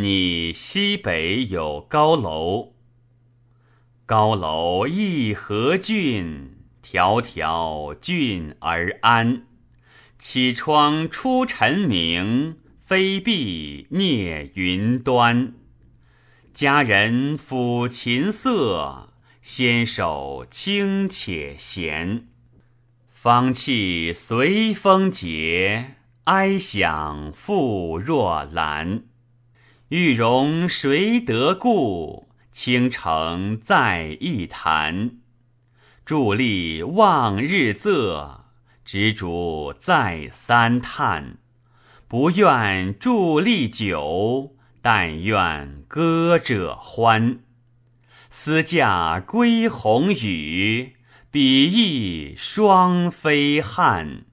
你西北有高楼，高楼一何峻，迢迢峻而安。绮窗出尘明，飞壁蹑云端。佳人抚琴瑟，纤手轻且闲。芳气随风节，哀响复若兰。玉容谁得顾？倾城在一坛。伫立望日色，执烛再三叹。不愿伫立久，但愿歌者欢。思驾归鸿宇，比翼双飞汉。